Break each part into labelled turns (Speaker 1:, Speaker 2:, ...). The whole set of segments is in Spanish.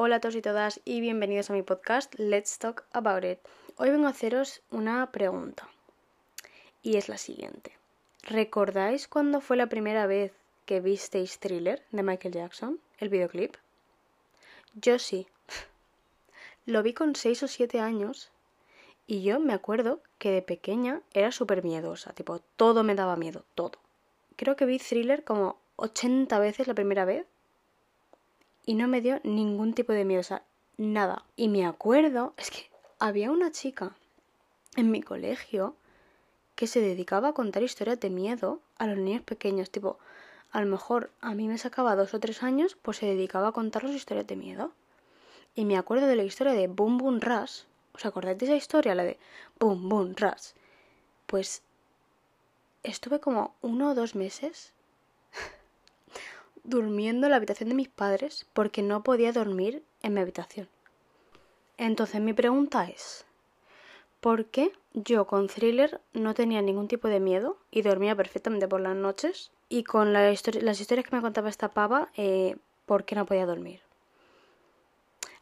Speaker 1: Hola a todos y todas y bienvenidos a mi podcast Let's Talk About It. Hoy vengo a haceros una pregunta y es la siguiente. ¿Recordáis cuándo fue la primera vez que visteis Thriller de Michael Jackson, el videoclip? Yo sí. Lo vi con 6 o 7 años y yo me acuerdo que de pequeña era súper miedosa, tipo, todo me daba miedo, todo. Creo que vi Thriller como 80 veces la primera vez y no me dio ningún tipo de miedo, o sea, nada. Y me acuerdo, es que había una chica en mi colegio que se dedicaba a contar historias de miedo a los niños pequeños, tipo, a lo mejor a mí me sacaba dos o tres años, pues se dedicaba a contarlos historias de miedo. Y me acuerdo de la historia de Boom Boom Rush. ¿Os acordáis de esa historia? La de Boom Boom Rush. Pues estuve como uno o dos meses durmiendo en la habitación de mis padres porque no podía dormir en mi habitación. Entonces mi pregunta es, ¿por qué yo con thriller no tenía ningún tipo de miedo y dormía perfectamente por las noches? Y con las historias que me contaba esta pava, eh, ¿por qué no podía dormir?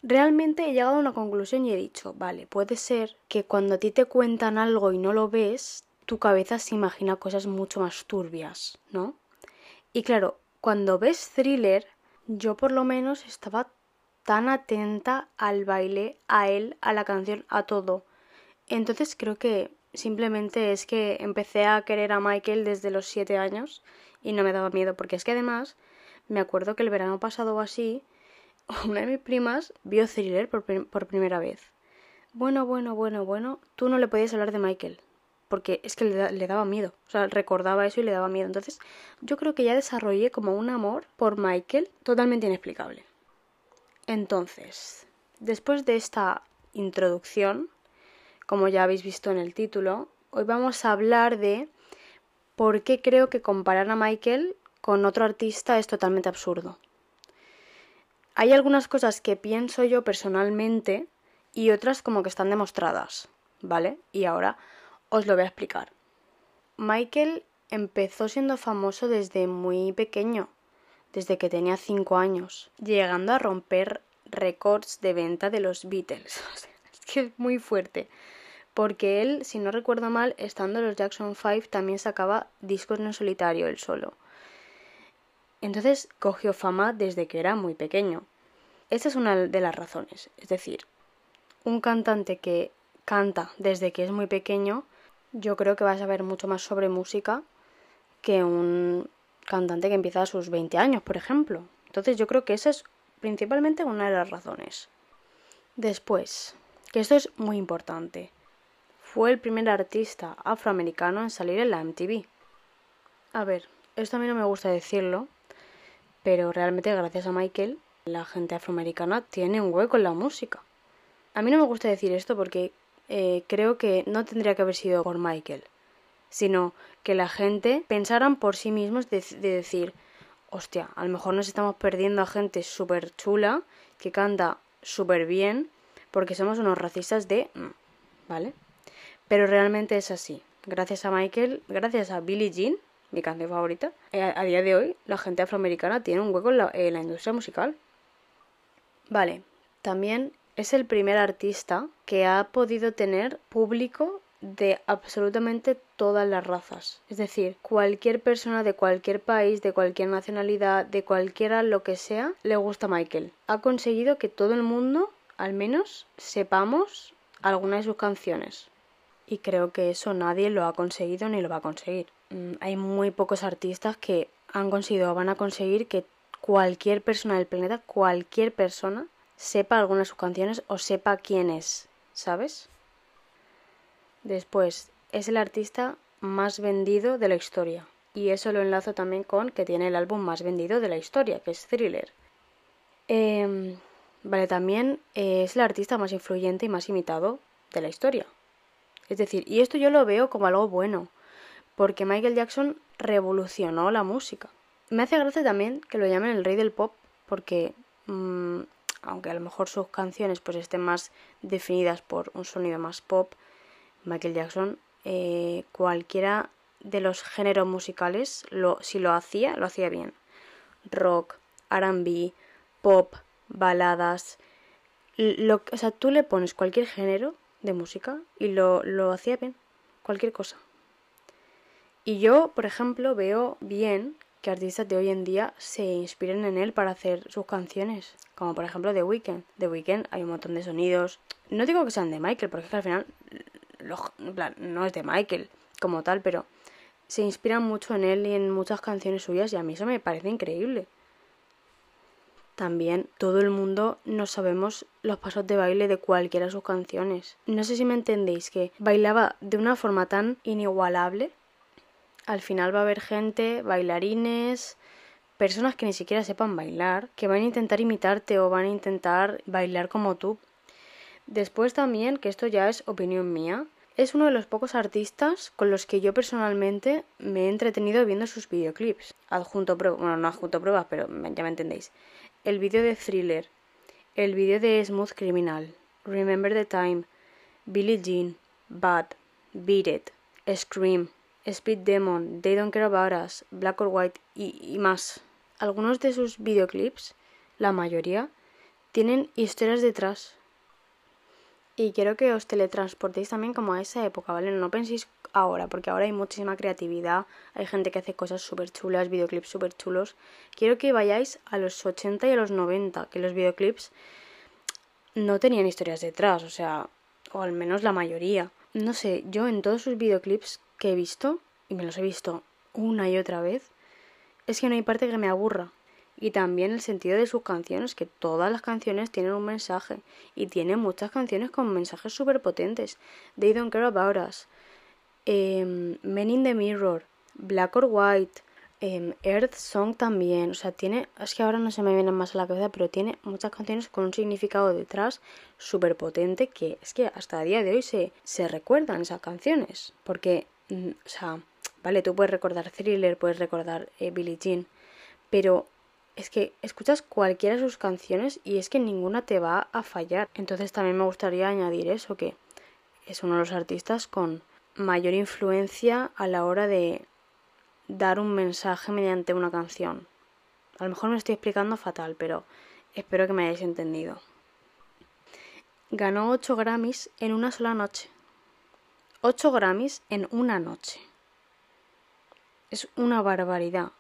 Speaker 1: Realmente he llegado a una conclusión y he dicho, vale, puede ser que cuando a ti te cuentan algo y no lo ves, tu cabeza se imagina cosas mucho más turbias, ¿no? Y claro, cuando ves thriller, yo por lo menos estaba tan atenta al baile, a él, a la canción, a todo. Entonces creo que simplemente es que empecé a querer a Michael desde los siete años y no me daba miedo, porque es que además me acuerdo que el verano pasado o así, una de mis primas vio thriller por, por primera vez. Bueno, bueno, bueno, bueno, tú no le podías hablar de Michael porque es que le, daba miedo, o sea, recordaba eso y le daba miedo. Entonces, yo creo que ya desarrollé como un amor por Michael totalmente inexplicable. Entonces, después de esta introducción, como ya habéis visto en el título, hoy vamos a hablar de por qué creo que comparar a Michael con otro artista es totalmente absurdo. Hay algunas cosas que pienso yo personalmente y otras como que están demostradas, ¿vale? Y ahora os lo voy a explicar. Michael empezó siendo famoso desde muy pequeño, desde que tenía 5 años, llegando a romper récords de venta de los Beatles. es que es muy fuerte. Porque él, si no recuerdo mal, estando en los Jackson 5 también sacaba discos en solitario, él solo. Entonces cogió fama desde que era muy pequeño. Esa es una de las razones. Es decir, un cantante que canta desde que es muy pequeño yo creo que vas a ver mucho más sobre música que un cantante que empieza a sus 20 años, por ejemplo. Entonces yo creo que esa es principalmente una de las razones. Después, que esto es muy importante, fue el primer artista afroamericano en salir en la MTV. A ver, esto a mí no me gusta decirlo, pero realmente gracias a Michael la gente afroamericana tiene un hueco en la música. A mí no me gusta decir esto porque eh, creo que no tendría que haber sido por Michael, sino que la gente pensaran por sí mismos de, decir, hostia, a lo mejor nos estamos perdiendo a gente súper chula, que canta súper bien, porque somos unos racistas de... Mm, ¿Vale? Pero realmente es así. Gracias a Michael, gracias a Billie Jean, mi canción favorita, eh, a, día de hoy la gente afroamericana tiene un hueco en la industria musical. Vale, también es el primer artista que ha podido tener público de absolutamente todas las razas. Es decir, cualquier persona de cualquier país, de cualquier nacionalidad, de cualquiera lo que sea, le gusta Michael. Ha conseguido que todo el mundo, al menos, sepamos alguna de sus canciones. Y creo que eso nadie lo ha conseguido ni lo va a conseguir. Mm, hay muy pocos artistas que han conseguido o van a conseguir que cualquier persona del planeta, cualquier persona, sepa algunas de sus canciones o sepa quién es, ¿sabes? Después, es el artista más vendido de la historia. Y eso lo enlazo también con que tiene el álbum más vendido de la historia, que es Thriller. Em, vale, también es el artista más influyente y más imitado de la historia. Es decir, y esto yo lo veo como algo bueno, porque Michael Jackson revolucionó la música. Me hace gracia también que lo llamen el rey del pop, porque mm, aunque a lo mejor sus canciones pues estén más definidas por un sonido más pop, Michael Jackson, eh, cualquiera de los géneros musicales, si lo hacía, lo hacía bien. Rock, RB, pop, baladas. Lo, o sea, tú le pones cualquier género de música y lo, lo hacía bien, cualquier cosa. Y yo, por ejemplo, veo bien que artistas de hoy en día se inspiren en él para hacer sus canciones, como por ejemplo The Weeknd. The Weeknd hay un montón de sonidos. No digo que sean de Michael, porque es que al final no es de Michael como tal, pero se inspiran mucho en él y en muchas canciones suyas y a mí eso me parece increíble. También todo el mundo no sabemos los pasos de baile de cualquiera de sus canciones. No sé si me entendéis que bailaba de una forma tan inigualable. Al final va a haber gente, bailarines, personas que ni siquiera sepan bailar, que van a intentar imitarte o van a intentar bailar como tú. Después también, que esto ya es opinión mía, es uno de los pocos artistas con los que yo personalmente me he entretenido viendo sus videoclips. Adjunto pruebas, bueno, no adjunto pruebas, pero ya me entendéis. El vídeo de Thriller, el vídeo de Smooth Criminal, Remember the Time, Billie Jean, Bad, Beat It, Scream, Speed Demon, They Don't Care About Us, Black or White y, y más. Algunos de sus videoclips, la mayoría, tienen historias detrás y quiero que os teletransportéis también como a esa época, ¿vale? No penséis ahora, porque ahora hay muchísima creatividad, hay gente que hace cosas súper chulas, videoclips súper chulos. Quiero que vayáis a los 80 y a los 90, que los videoclips no tenían historias detrás, o sea, o al menos la mayoría. No sé, yo en todos sus videoclips que he visto, y me los he visto una y otra vez, es que no hay parte que me aburra y también el sentido de sus canciones, que todas las canciones tienen un mensaje y tiene muchas canciones con mensajes súper potentes. They Don't Care About Us, em, Men in the Mirror, Black or White, em, Earth Song también, o sea, tiene, es que ahora no se me vienen más a la cabeza, pero tiene muchas canciones con un significado detrás súper potente que es que hasta el día de hoy se, se recuerdan esas canciones, porque, mm, o sea, vale, tú puedes recordar Thriller, puedes recordar eh, Billie Jean, pero es que escuchas cualquiera de sus canciones y es que ninguna te va a fallar. Entonces también me gustaría añadir eso, que es uno de los artistas con mayor influencia a la hora de dar un mensaje mediante una canción. A lo mejor me estoy explicando fatal, pero espero que me hayáis entendido. Ganó 8 Grammys en una sola noche. 8 Grammys en una noche. Es una barbaridad.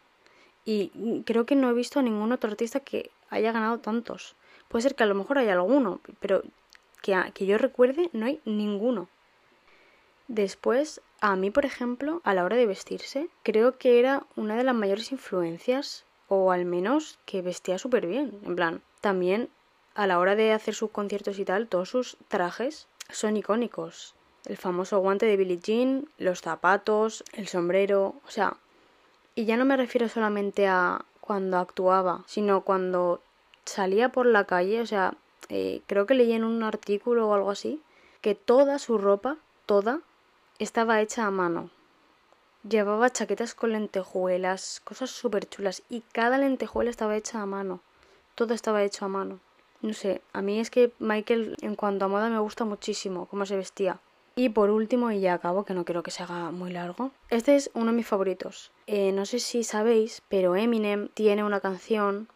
Speaker 1: Y creo que no he visto a ningún otro artista que haya ganado tantos. Puede ser que a lo mejor haya alguno, pero que, que yo recuerde no hay ninguno. Después, a mí, por ejemplo, a la hora de vestirse, creo que era una de las mayores influencias, o al menos que vestía súper bien. En plan, también a la hora de hacer sus conciertos y tal, todos sus trajes son icónicos. El famoso guante de Billie Jean, los zapatos, el sombrero, o sea, y ya no me refiero solamente a cuando actuaba, sino cuando salía por la calle, o sea, eh, creo que leí en un artículo o algo así, que toda su ropa, toda, estaba hecha a mano. Llevaba chaquetas con lentejuelas, cosas súper chulas, y cada lentejuela estaba hecha a mano. Todo estaba hecho a mano. No sé, a mí es que Michael en cuanto a moda me gusta muchísimo cómo se vestía. Y por último, y ya acabo, que no quiero que se haga muy largo, este es uno de mis favoritos. Eh, no sé si sabéis, pero Eminem tiene una canción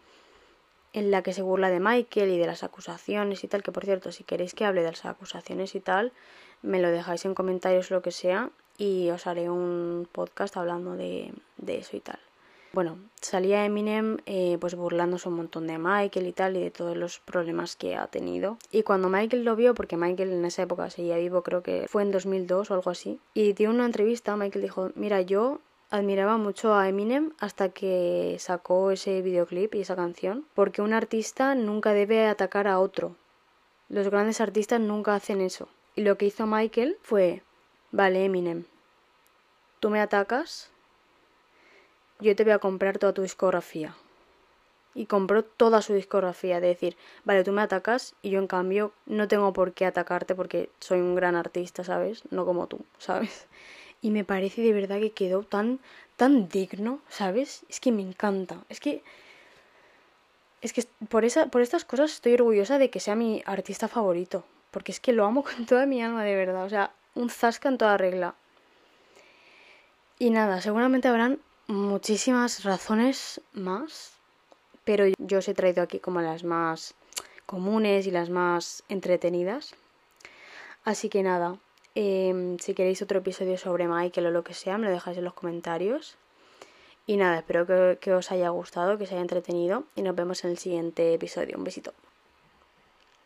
Speaker 1: en la que se burla de Michael y de las acusaciones y tal, que por cierto, si queréis que hable de las acusaciones y tal, me lo dejáis en comentarios lo que sea y os haré un podcast hablando de, de eso y tal. Bueno, salía Eminem eh, pues burlándose un montón de Michael y tal y de todos los problemas que ha tenido. Y cuando Michael lo vio, porque Michael en esa época seguía vivo, creo que fue en 2002 o algo así, y dio una entrevista, Michael dijo, mira, yo admiraba mucho a Eminem hasta que sacó ese videoclip y esa canción, porque un artista nunca debe atacar a otro. Los grandes artistas nunca hacen eso. Y lo que hizo Michael fue, vale Eminem, tú me atacas, yo te voy a comprar toda tu discografía. Y compró toda su discografía, de decir, vale, tú me atacas y yo en cambio no tengo por qué atacarte porque soy un gran artista, ¿sabes? No como tú, ¿sabes? Y me parece de verdad que quedó tan, tan digno, ¿sabes? Es que me encanta. Es que es que por, esa, por estas cosas estoy orgullosa de que sea mi artista favorito. Porque es que lo amo con toda mi alma, de verdad. O sea, un zasca en toda regla. Y nada, seguramente habrán muchísimas razones más, pero yo os he traído aquí como las más comunes y las más entretenidas. Así que nada, em, si queréis otro episodio sobre Michael o lo que sea, me lo dejáis en los comentarios. Y nada, espero que, que os haya gustado, que os haya entretenido y nos vemos en el siguiente episodio. Un besito.